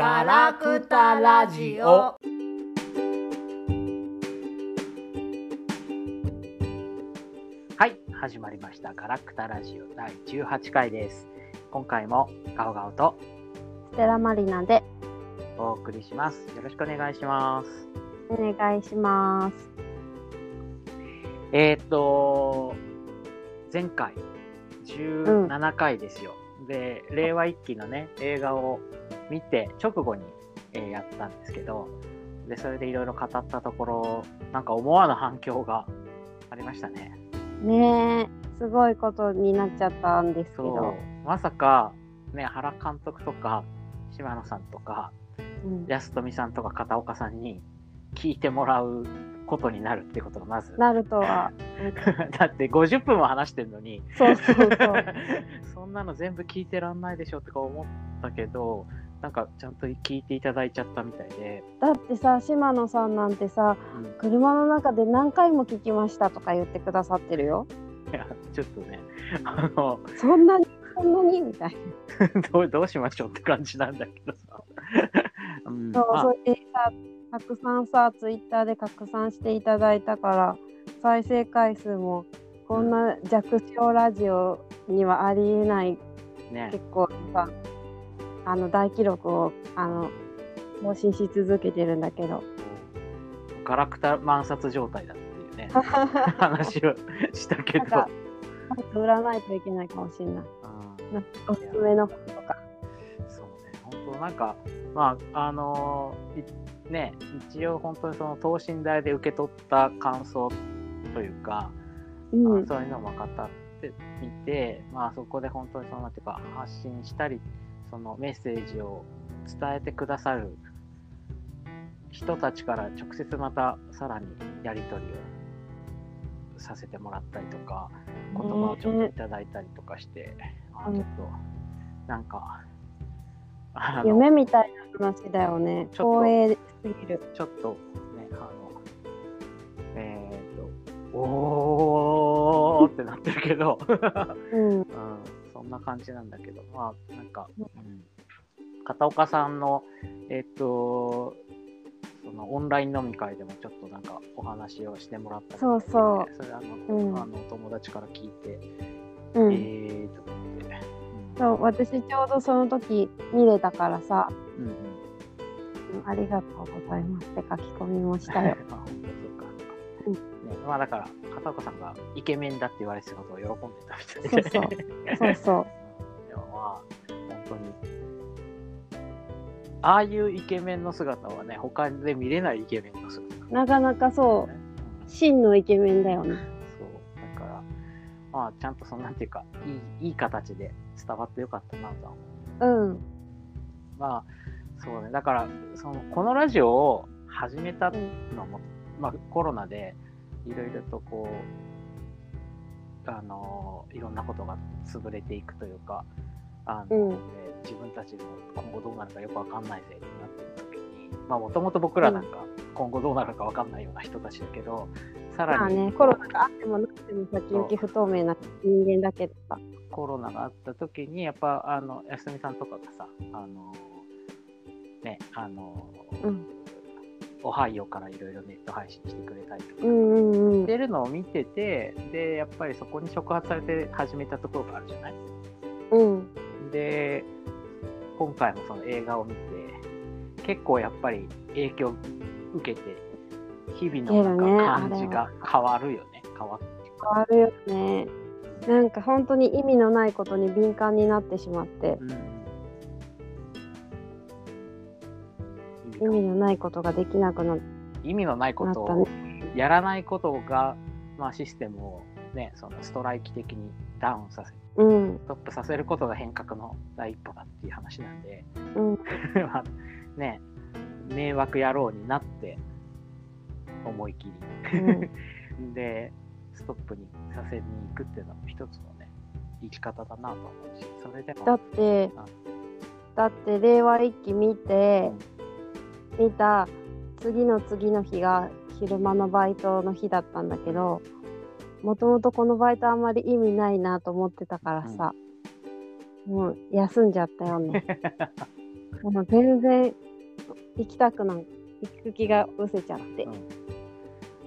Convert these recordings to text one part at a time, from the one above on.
ガラクタラジオ。はい、始まりました。ガラクタラジオ第18回です。今回もガオガオとステラマリナでお送りします。よろしくお願いします。お願いします。えーっと、前回17回ですよ。で、令和一期のね、映画を見て直後に、えーやったんですけど、で、それでいろいろ語ったところ、なんか思わぬ反響がありましたね。ねえ、すごいことになっちゃったんですけど。。まさか、ね、原監督とか、島野さんとか、うん安富さんとか片岡さんに聞いてもらうことになるってことがまず。なるとは。だって50分も話してるのに、そうそうそう。そんなの全部聞いてらんないでしょとか思ったけど、なんかちゃんと聞いていただいちゃったみたいで、だってさ、島野さんなんてさ、うん車の中で何回も聞きましたとか言ってくださってるよ。いや、ちょっとね、あの、そんなに、そんなに？みたいな。どうどうしましょうって感じなんだけどさ。うんそう、まあそれでさ、たくさんさ、ツイッターで拡散していただいたから、再生回数も、こんな弱小ラジオにはありえない。ね。結構さあの大記録をあの更新し続けてるんだけど。ガラクタ満札状態だっていうね、話をしたけど。売らないといけないかもしれない。うん。なおすすめの本とか。そうね、本当なんか、まあ、あのーいね、一応本当にその等身大で受け取った感想というか、うん。まあそういうのも語ってみて、まあそこで本当にそのなんていうか発信したり、そのメッセージを伝えてくださる人たちから直接またさらにやり取りをさせてもらったりとか、言葉をちょっといただいたりとかして、あうん。ちょっとなんか、夢みたいな話だよね。ちょっと。光栄すぎる。ちょっとね、あの、えっ、と、おーってなってるけど、うん。うん、そんな感じなんだけど、まあ、なんか、うん、片岡さんの、えっ、と、そのオンライン飲み会でもちょっとなんかお話をしてもらったりそうそう。それあの、うん。あの友達から聞いて、うん、えーって、そう私ちょうどその時見れたからさ。うん、うん。ありがとうございますって書き込みもしたよ。ま あ、本当そうか。うん。ね、まあだから、片岡さんがイケメンだって言われてたことを喜んでたみたいで。そうそう。そうう。ん でもまあ、本当に。ああいうイケメンの姿はね、他で見れないイケメンの姿。だなかなかそね。う真のイケメンだよねまあ、ちゃんとその、なんていうか、いい、いい形で伝わってよかったなとは思う。うん。まあ、そうね。だから、その、このラジオを始めたのも、まあ、コロナでいろいろとこう、あのいろんなことが潰れていくというか、あのうん。で自分たちも今後どうなるかよくわかんないぜってなってる時に、まあ、もともと僕らなんか今後どうなるかわかんないような人たちだけど、さまらに。あねコロナがあってもなくても先行き不透明な人間だけどさ。コロナがあった時に、やっぱ、あの、安富さんとかがさ、あのね、あのうん。オハイオからいろいろネット配信してくれたりとか、うんうんうん。してるのを見てて、で、やっぱりそこに触発されて始めたところがあるじゃない？うん。で、今回もその映画を見て、結構やっぱり影響受けて、日々のなんか感じが変わるよね。変わるよね。なんか本当に意味のないことに敏感になってしまって。うん。意味のないことができなくな意味のないことをやらないことが、まあ、システムを、ね、そのストライキ的にダウンさせ、うん。ストップさせることが変革の第一歩だっていう話なんで、うん。まあね、迷惑野郎になって、思い切り。で、ストップにさせに行くっていうのも一つのね、生き方だなと思うし、それでも、だってだって令和一期見て見た次の次の日が昼間のバイトの日だったんだけどもともとこのバイトあんまり意味ないなと思ってたからさ、もう休んじゃったよね。もう全然行きたくない行く気が失せちゃって、うん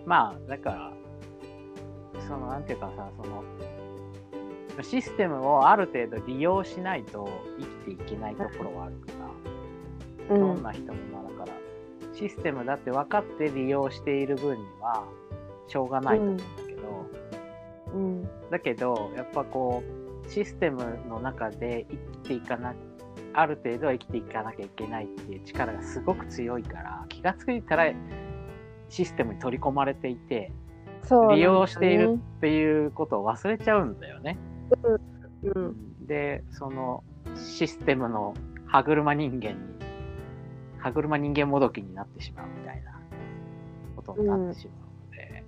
まあだからそのなんていうかさそのシステムをある程度利用しないと生きていけないところはあるから、うん。どんな人もまあだからシステムだって分かって利用している分にはしょうがないと思うんだけど、うん。だけどやっぱこうシステムの中で生きていかなある程度は生きていかなきゃいけないっていう力がすごく強いから気が付いたらシステムに取り込まれていてね。利用しているっていうことを忘れちゃうんだよね。うんでそのシステムの歯車人間に歯車人間もどきになってしまうみたいなことになってしまうので、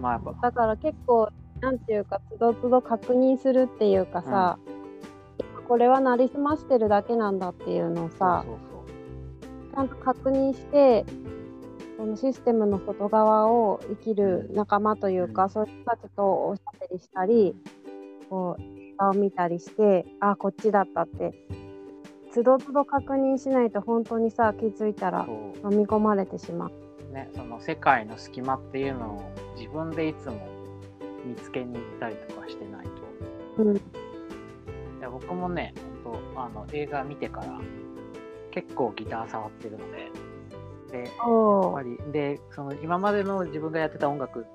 まあやっぱだから結構なんていうかつどつど確認するっていうかさ、これはなりすましてるだけなんだっていうのをさちゃんと確認してそのシステムの外側を生きる仲間というか、うんそういう人たちとおしゃべりしたりこう映画を見たりしてあこっちだったってつどつど確認しないと本当にさ気づいたら飲み込まれてしまう。ね、その世界の隙間っていうのを自分でいつも見つけに行ったりとかしてないと。うんいや僕もね、本当あの映画見てから結構ギター触ってるので、で、やっおぱり。でその今までの自分がやってた音楽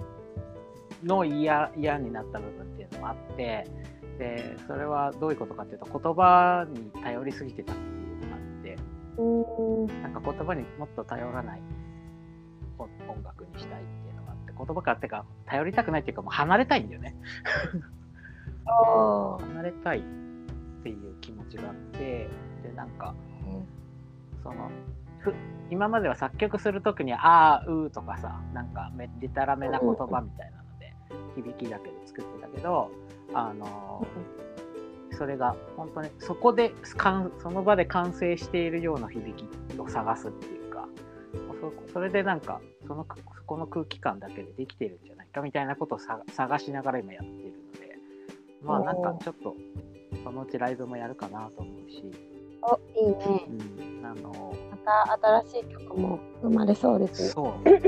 の嫌嫌になった部分っていうのもあって、でそれはどういうことかっていうと言葉に頼りすぎてたっていうのがあって、うんなんか言葉にもっと頼らない。音音楽にしたいっていうのがあって、言葉からっていうか、頼りたくないっていうか、もう離れたいんだよね。お離れたいっていう気持ちがあって、で、なんか、その、ふ今までは作曲するときに、あー、うーとかさ、なんかめ、でたらめな言葉みたいなので、響きだけで作ってたけど、あのそれが本当にそこでかんその場で完成しているような響きを探すっていうかそそれでなんかそのそこの空気感だけでできてるんじゃないかみたいなことを探しながら今やってるのでまあなんかちょっとそのうちライブもやるかなと思うし、おいいね。うん、あのまた新しい曲も生まれそうですね。そうそうだね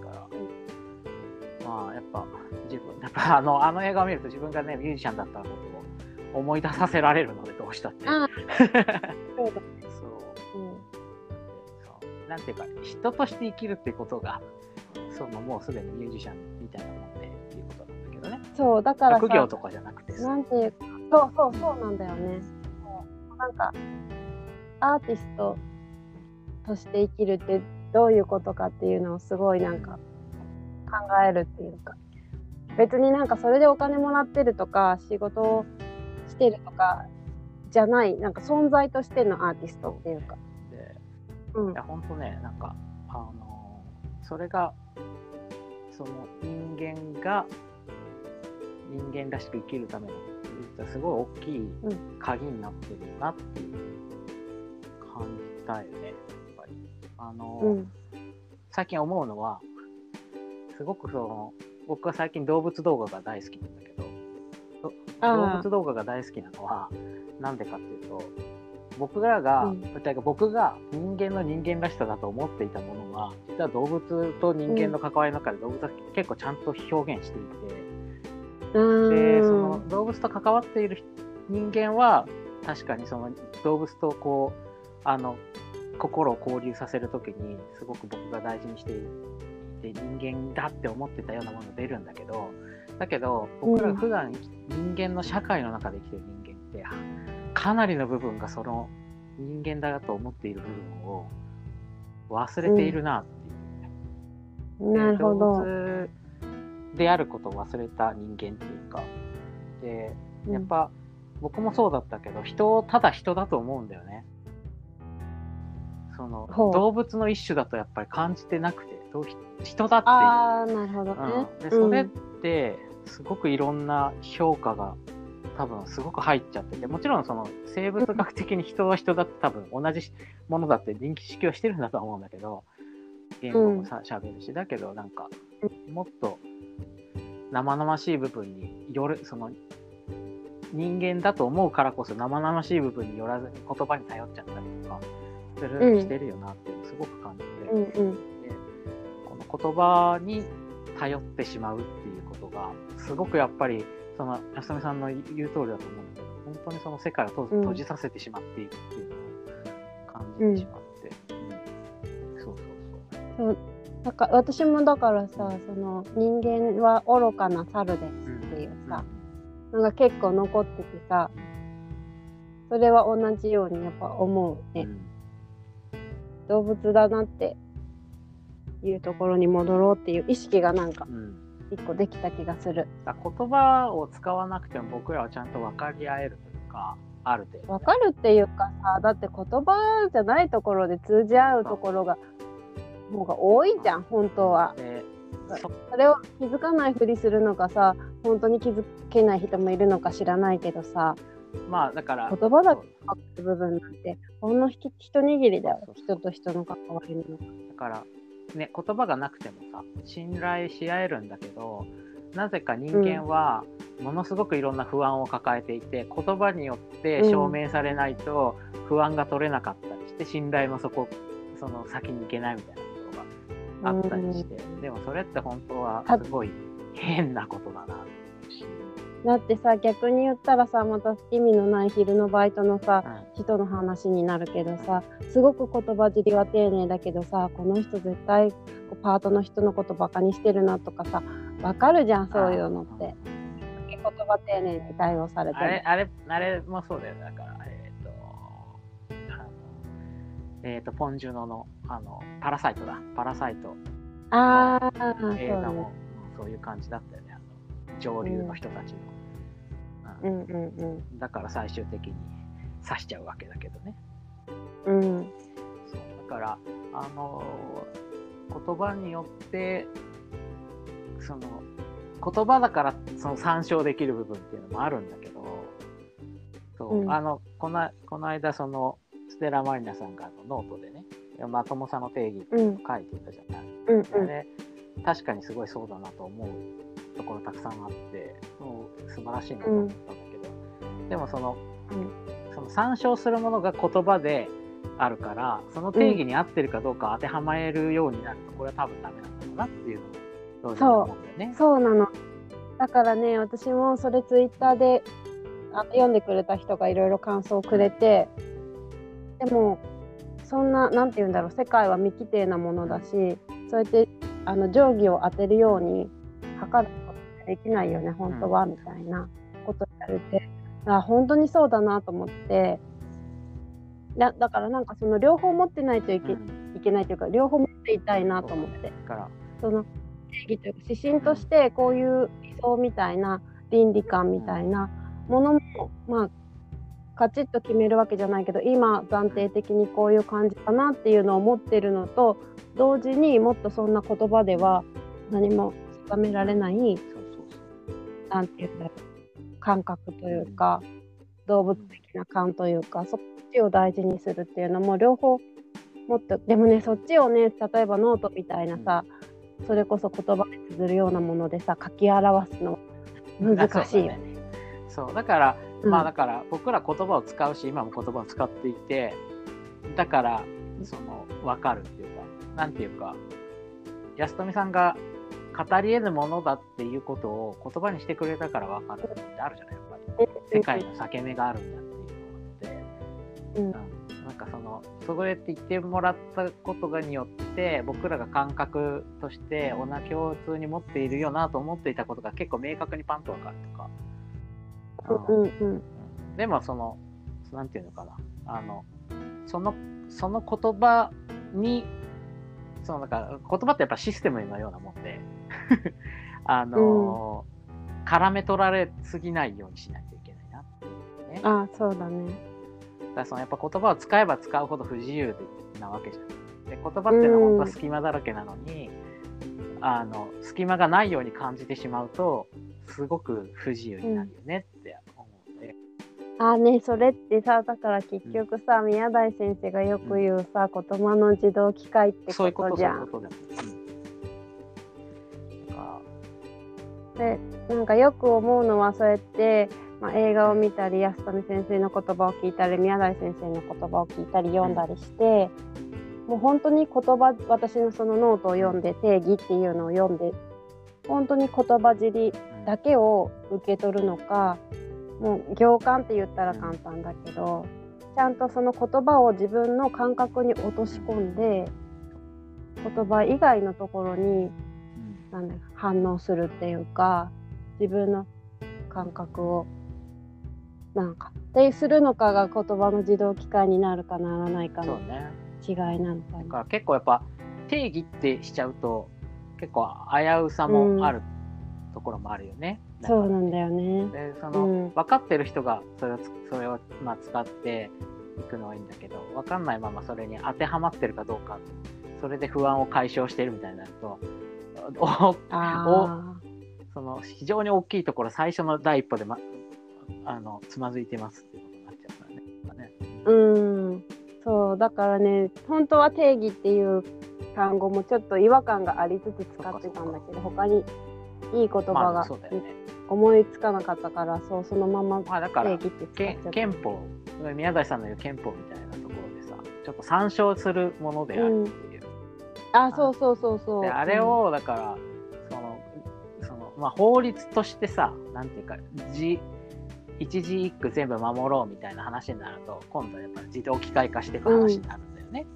だからまあやっぱ自分やっぱあのあの映画を見ると自分がねミュージシャンだったことを思い出させられるのでどうしたって。あそうだ。そううんそうなんていうか人として生きるってことがそのもうすでにミュージシャンみたいなもんでっていうことなんだけどねそうだからさ学業とかじゃなくてさなんていうかそうそうそうなんだよね。かアーティストとして生きるってどういうことかっていうのをすごいなんか考えるっていうか別になんかそれでお金もらってるとか仕事をしてるとかじゃないなんか存在としてのアーティストっていうか。でうんいや本当ねなんかあのそれがその人間が人間らしく生きるための実はすごい大きい鍵になってるなっていう感じたよねやっぱり。あの、うん。最近思うのはすごくその僕は最近動物動画が大好きなんだけど動物動画が大好きなのはなんでかっていうと僕らが、うん。僕が人間の人間らしさだと思っていたものは実は動物と人間の関わりの中で動物は結構ちゃんと表現していて、うでその動物と関わっている人間は確かにその動物とこうあの心を交流させるときにすごく僕が大事にしていて人間だって思ってたようなものが出るんだけどだけど僕らが普段人間の社会の中で生きてる人間ってかなりの部分がその人間だと思っている部分を忘れているなっていう。なるほ動ど。物であることを忘れた人間っていうか。でやっぱ、僕もそうだったけど人をただ人だと思うんだよね。その動物の一種だとやっぱり感じてなくてどう人だってああなるほどいう、ね。うん、でそれってすごくいろんな評価が多分すごく入っちゃっててもちろんその生物学的に人は人だって多分同じものだって認識はしてるんだとは思うんだけど言語もさ喋るしだけどなんかもっと生々しい部分によるその人間だと思うからこそ生々しい部分によらずに言葉に頼っちゃったりとかする、うんしてるよなっていうのをすごく感じて、うんうん。でこの言葉に頼ってしまうっていうことがすごくやっぱりその安富さんの言う通りだと思うんだけど本当にその世界を閉じさせてしまっているっていうのを感じてしまって、うん。そうそうそうだから私もだからさその人間は愚かな猿ですっていうさ、のが結構残っててさそれは同じようにやっぱ思うね、うん。動物だなっていうところに戻ろうっていう意識がなんかうん。一個できた気がする。だから言葉を使わなくても僕らはちゃんと分かり合えるというかある程度わかるっていうかさだって言葉じゃないところで通じ合うところがもうが多いじゃん本当は。でそそれを気づかないふりするのかさ本当に気づけない人もいるのか知らないけどさ。まあだから言葉だけ部分なんてほんのひ一握りだよ。人と人の関わりのだからね言葉がなくてもさ信頼し合えるんだけどなぜか人間はものすごくいろんな不安を抱えていて言葉によって証明されないと不安が取れなかったりして信頼もそこその先に行けないみたいなあったりしてでもそれって本当はすごい変なことだなと思うし、だってさ逆に言ったらさまた意味のない昼のバイトのさうん。人の話になるけどさすごく言葉尻は丁寧だけどさこの人絶対パートの人のことバカにしてるなとかさわかるじゃんそういうのって。言葉丁寧に対応されてあれ、あれ、あれもそうだよ。だから、えっ、と、ポンジュノの、あの、パラサイトだ。パラサイトああ映画も、そういう感じだったよね。あの上流の人たちの。ううんんうんだから最終的に刺しちゃうわけだけどね。うんうんそうだから、あの言葉によって、その、言葉だからその参照できる部分っていうのもあるんだけど、そう、うんあの、この、この間その、ステラマリナさんがあのノートでね、まともさの定義っていうのを書いていたじゃない。うんうん確かにすごいそうだなと思うところたくさんあって、もう素晴らしいなと思ったんだけど、でもその、その参照するものが言葉であるから、その定義に合ってるかどうか当てはまえるようになると、これは多分ダメなんだろうなっていうのを同時に思うんだよね。そうなのだからね私もそれツイッターであ読んでくれた人がいろいろ感想をくれてでもそんななんて言うんだろう世界は未規定なものだしそうやってあの定規を当てるように測ることってできないよね本当は、みたいなこと言われて。あ本当にそうだなと思って。だだからなんかその両方持ってないといけ,、うん。いけないというか両方持っていたいなと思って。だから、その定義というか指針としてこういう理想みたいな倫理観みたいなものも、まあカチッと決めるわけじゃないけど今暫定的にこういう感じかなっていうのを持ってるのと同時にもっとそんな言葉では何も定められないそうそうそう。なんていうんだろう感覚というか動物的な感というかそっちを大事にするっていうのも両方もっとでもねそっちをね例えばノートみたいなさ、それこそ言葉で綴るようなものでさ書き表すの難しいよね。そうだから、うん。まあだから僕ら言葉を使うし今も言葉を使っていてだからその分かるっていうかなんていうか安富さんが語り得ぬものだっていうことを言葉にしてくれたから分かるってあるじゃないやっぱり。世界の裂け目があるんだっていうのがあって。うん。うん。なんかそのそれって言ってもらったことがによって僕らが感覚として同じ共通に持っているよなと思っていたことが結構明確にパンと分かるとか、うんうんうんでもそのなんていうのかなあのそのその言葉にそのなんか言葉ってやっぱシステムのようなもんで あの、絡め取られすぎないようにしないといけないなっていうね。あそうだね。だからそのやっぱ言葉を使えば使うほど不自由なわけじゃん。で言葉っていうのは本当は隙間だらけなのに、あの隙間がないように感じてしまうとすごく不自由になるよねあねそれってさだから結局さ宮台先生がよく言うさ言葉の自動機械ってこことじゃん。とそういう。こと。でなんかよく思うのはそうやってまあ、映画を見たり安富先生の言葉を聞いたり宮台先生の言葉を聞いたり読んだりして、もう本当に言葉私のそのノートを読んで定義っていうのを読んで本当に言葉尻だけを受け取るのかもう行間って言ったら簡単だけどちゃんとその言葉を自分の感覚に落とし込んで言葉以外のところにうんなんだ反応するっていうか自分の感覚をなんかってするのかが言葉の自動機械になるかならないかの違いなのかな。だから結構やっぱ定義ってしちゃうと結構危うさもあるところもあるよね。そうなんだよね。でその、うん分かってる人がそれをつそれをまあ使っていくのはいいんだけど分かんないままそれに当てはまってるかどうかそれで不安を解消してるみたいになると おあその非常に大きいところ最初の第一歩で、ま、あのつまずいてますっていうことになっちゃうからね。うん、そうだからね本当は定義っていう単語もちょっと違和感がありつつ使ってたんだけど他にいい言葉まあがそうだよね。思いつかなかったからそうそのまままあだから定義って使っけちゃった。憲法宮台さんの言う憲法みたいなところでさちょっと参照するものであるっていう、あそうそうそうそう。であれをだからそのその、まあ、法律としてさなんていうか字一字一句全部守ろうみたいな話になると今度はやっぱり自動機械化していく話になるんだよね。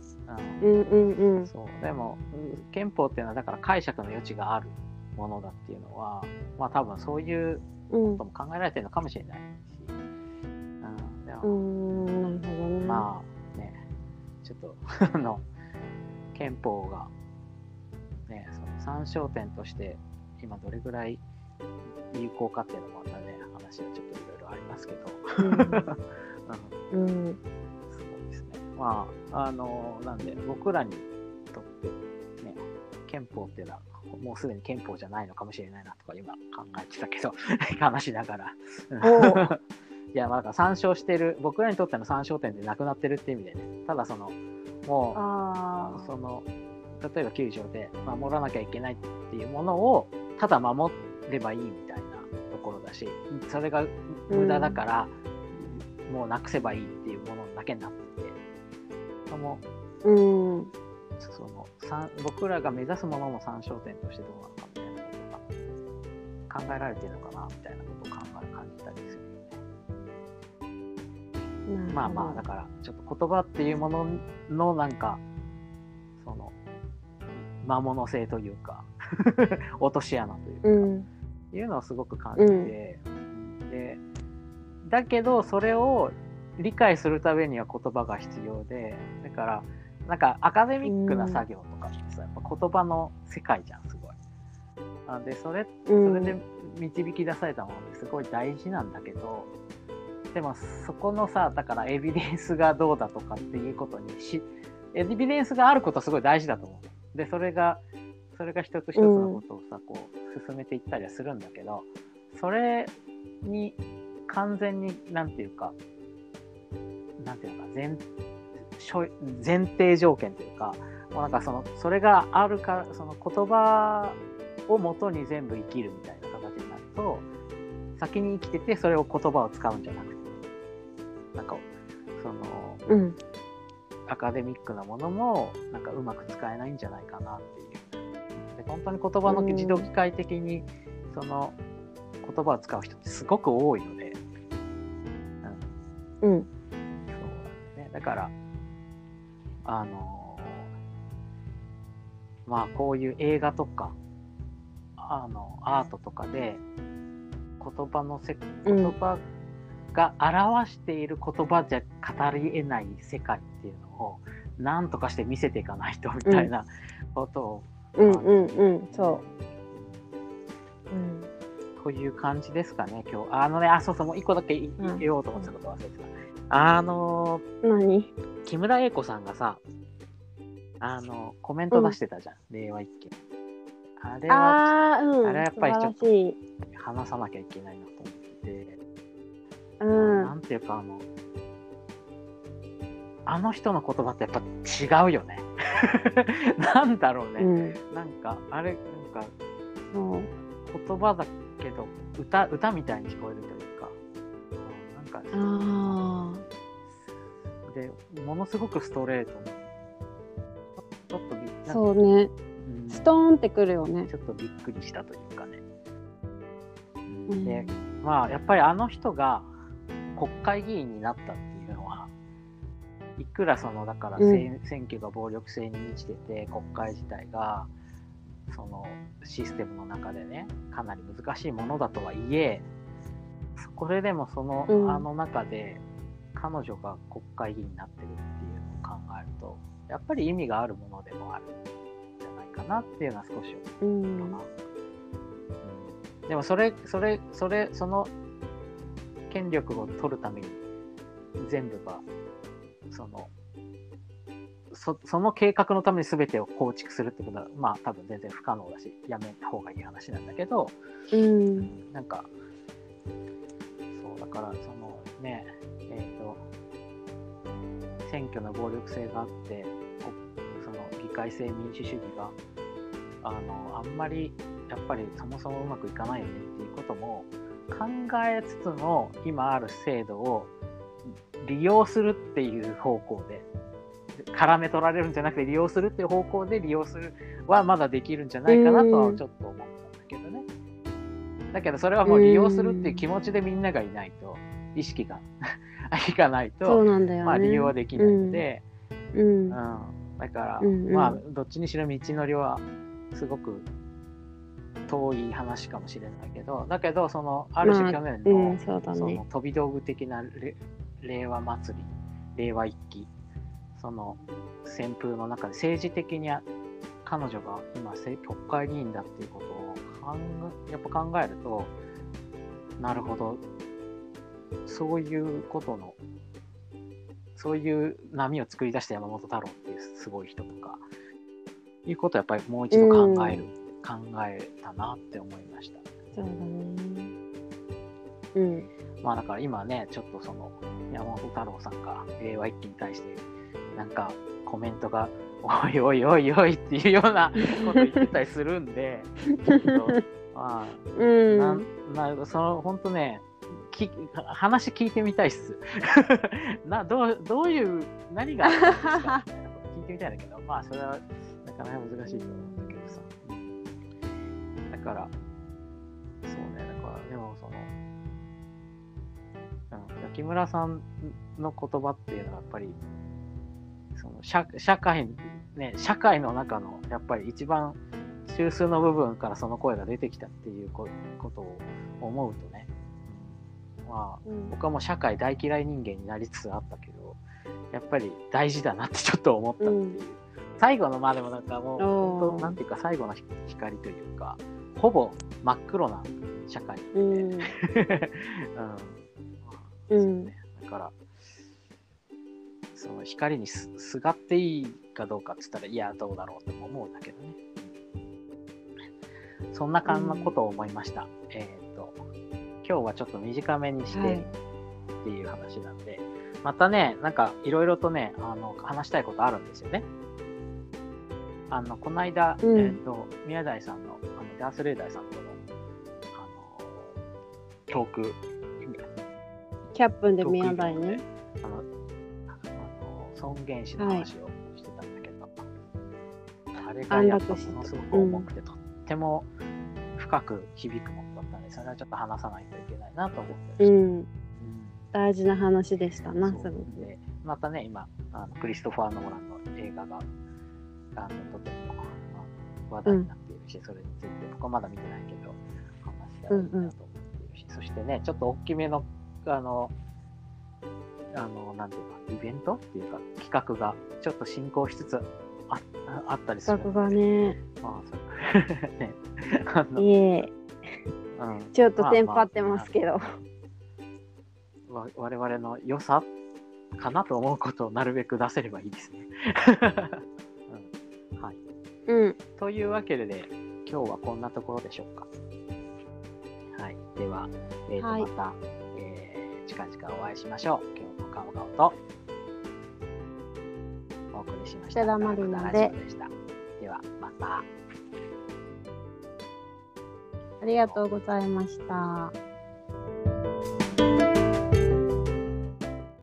うんうんうんうん。そうでもうん憲法っていうのはだから解釈の余地があるものだっていうのはまあ多分そういううんことも考えられてるのかもしれないし、うん、でも。まあね、ちょっと あの憲法が、ね、その参照点として今どれぐらい有効かっていうのもまたね、話はちょっといろいろありますけど、うん うん。うん。そうですね。まあ、あの、なんで僕らにとってね、憲法っていうのはもうすでに憲法じゃないのかもしれないなとか今考えてたけど、話しながら。お いや、まあ、だから参照してる、僕らにとっての参照点ってなくなってるって意味でね、ただその、もう。その、例えば球場で守らなきゃいけないっていうものを、ただ守ればいいみたいなところだし、それが無駄だから、もうなくせばいいっていうものだけになってて、その、うん。その僕らが目指すものも参照点としてどうなのかみたいなことが考えられてるのかなみたいなことを考え感じたりするよね。まあまあだからちょっと言葉っていうもののなんかその魔物性というか 落とし穴というか、うん。いうのをすごく感じて、でだけどそれを理解するためには言葉が必要でだからなんかアカデミックな作業とかってさ、やっぱ言葉の世界じゃんすごい。あでそれうそん。れで導き出されたものってすごい大事なんだけどでもそこのさだからエビデンスがどうだとかっていうことにしエビデンスがあることはすごい大事だと思う。でそれがそれが一つ一つのことをさ、こう進めていったりはするんだけどそれに完全になんていうかなんていうのか前しょ前提条件というかもうなんかそのそれがあるからその言葉をもとに全部生きるみたいな形になると先に生きててそれを言葉を使うんじゃなくてなんかそのうん。アカデミックなものもなんかうまく使えないんじゃないかなっていうで本当に言葉の自動機械的にその言葉を使う人ってすごく多いので、うん、うん。そうね。だから、あのーまあこういう映画とか、あの、アートとかで、言葉のせ、うん言葉が表している言葉じゃ語り得ない世界っていうのを、なんとかして見せていかないとみたいなことを、うんうんうん。そう。うん。という感じですかね、今日。あのね、あ、そうそう、もう一個だけ言おうと思ってたこと忘れてた。あのー何？木村英子さんがさ、あの、コメント出してたじゃん、令和一揆。あれはああ、うん。あれはやっぱりちょっと素晴らしい。話さなきゃいけないなと思ってて、うん。なんていうか、あの、あの人の言葉ってやっぱ違うよね。なんだろうね。うん。なんか、あれ、なんかそう。言葉だけど、歌、歌みたいに聞こえるかあでものすごくストレート。にちょっとびあ、そうね。うん。ストーンってくるよね。ちょっとびっくりしたというかね。うん。でまあやっぱりあの人が国会議員になったっていうのはいくらそのだから、うん。選選挙が暴力性に満ちてて国会自体がそのシステムの中でねかなり難しいものだとはいえこれでもその、うんあの中で彼女が国会議員になってるっていうのを考えるとやっぱり意味があるものでもあるんじゃないかなっていうのは少しう思うかな。ん。うんでもそれそれそれその権力を取るために全部がそのそその計画のために全てを構築するってことはまあ多分全然不可能だしやめた方がいい話なんだけどうん。なんかからそのねえっ、と選挙の暴力性があってこその議会制民主主義があのあんまりやっぱりそもそもうまくいかないよねっていうことも考えつつも今ある制度を利用するっていう方向で絡め取られるんじゃなくて利用するっていう方向で利用するはまだできるんじゃないかなとはちょっと思ったんだけどね。だけどそれはもう利用するっていう気持ちでみんながいないと意識が いかないと、ね。まあ利用はできないので、うん。うん、だから、うんうんまあどっちにしろ道のりはすごく遠い話かもしれないけどだけどそのある種去年の,、うん、そねその。飛び道具的なれ令和祭り令和一揆その旋風の中で政治的にあ彼女が今せ国会議員だっていうことをやっぱ考えるとなるほどそういうことのそういう波を作り出した山本太郎っていうすごい人とかいうことをやっぱりもう一度考える、考えたなって思いました。そうだね。うん。まあだから今ね、ちょっとその山本太郎さんが令和一揆に対してなんかコメントがおいおいおいおいっていうようなこと言ってたりするんで、まあ、うん。なんなその本当ねき話聞いてみたいっす などうどういう何があったんですか聞いてみたいんだけどまあそれはなかなか難しいと思うんだけどさ、うんだからそうねだからでもその、うん、木村さんの言葉っていうのはやっぱりその社社会ね社会の中のやっぱり一番中枢の部分からその声が出てきたっていうこことを思うとね、うんまあうん。僕はもう社会大嫌い人間になりつつあったけどやっぱり大事だなってちょっと思ったっていう、うん。最後のまあでもなんかもう本当なんていうか最後の光というかほぼ真っ黒な社会で、うん。うん。まあうん。だからその光にすすがっていいかどうかって言ったらいやどうだろうとも思うんだけどね。そんな感じのことを思いました、えっ、と今日はちょっと短めにしてはい。っていう話なんで、またねなんかいろいろとねあの話したいことあるんですよね。あのこの間、うん。えっ、と宮台さんのあのダース・レーダーさんとのあのトーク。キャップンで宮台ね。あの、あの尊厳死の話をれがやっぱものす。ごく重くて、とっても深く響くものだったんで、それはちょっと話さないといけないなと思ってました。うん。大事な話でしたな、すごく。またね、今あの、クリストファー・ノーランの映画があのとても話題になっているし、それについて僕はまだ見てないけど、話したらいいなと思っているし、そしてね、ちょっと大きめの、あの、あの、なんていうか、イベントっていうか、企画がちょっと進行しつつあああったりする。企画がね、まあ、そう。ね、あの、いえ、うん。ちょっとテンパってますけど。わ我々の良さかなと思うことをなるべく出せればいいですね。うん。はい、うん。というわけで、ね、今日はこんなところでしょうか。はい、では、えーとはい。また、えー近々お会いしましょう。今日も顔顔とお送りしました。で。ではまた。ありがとうございました。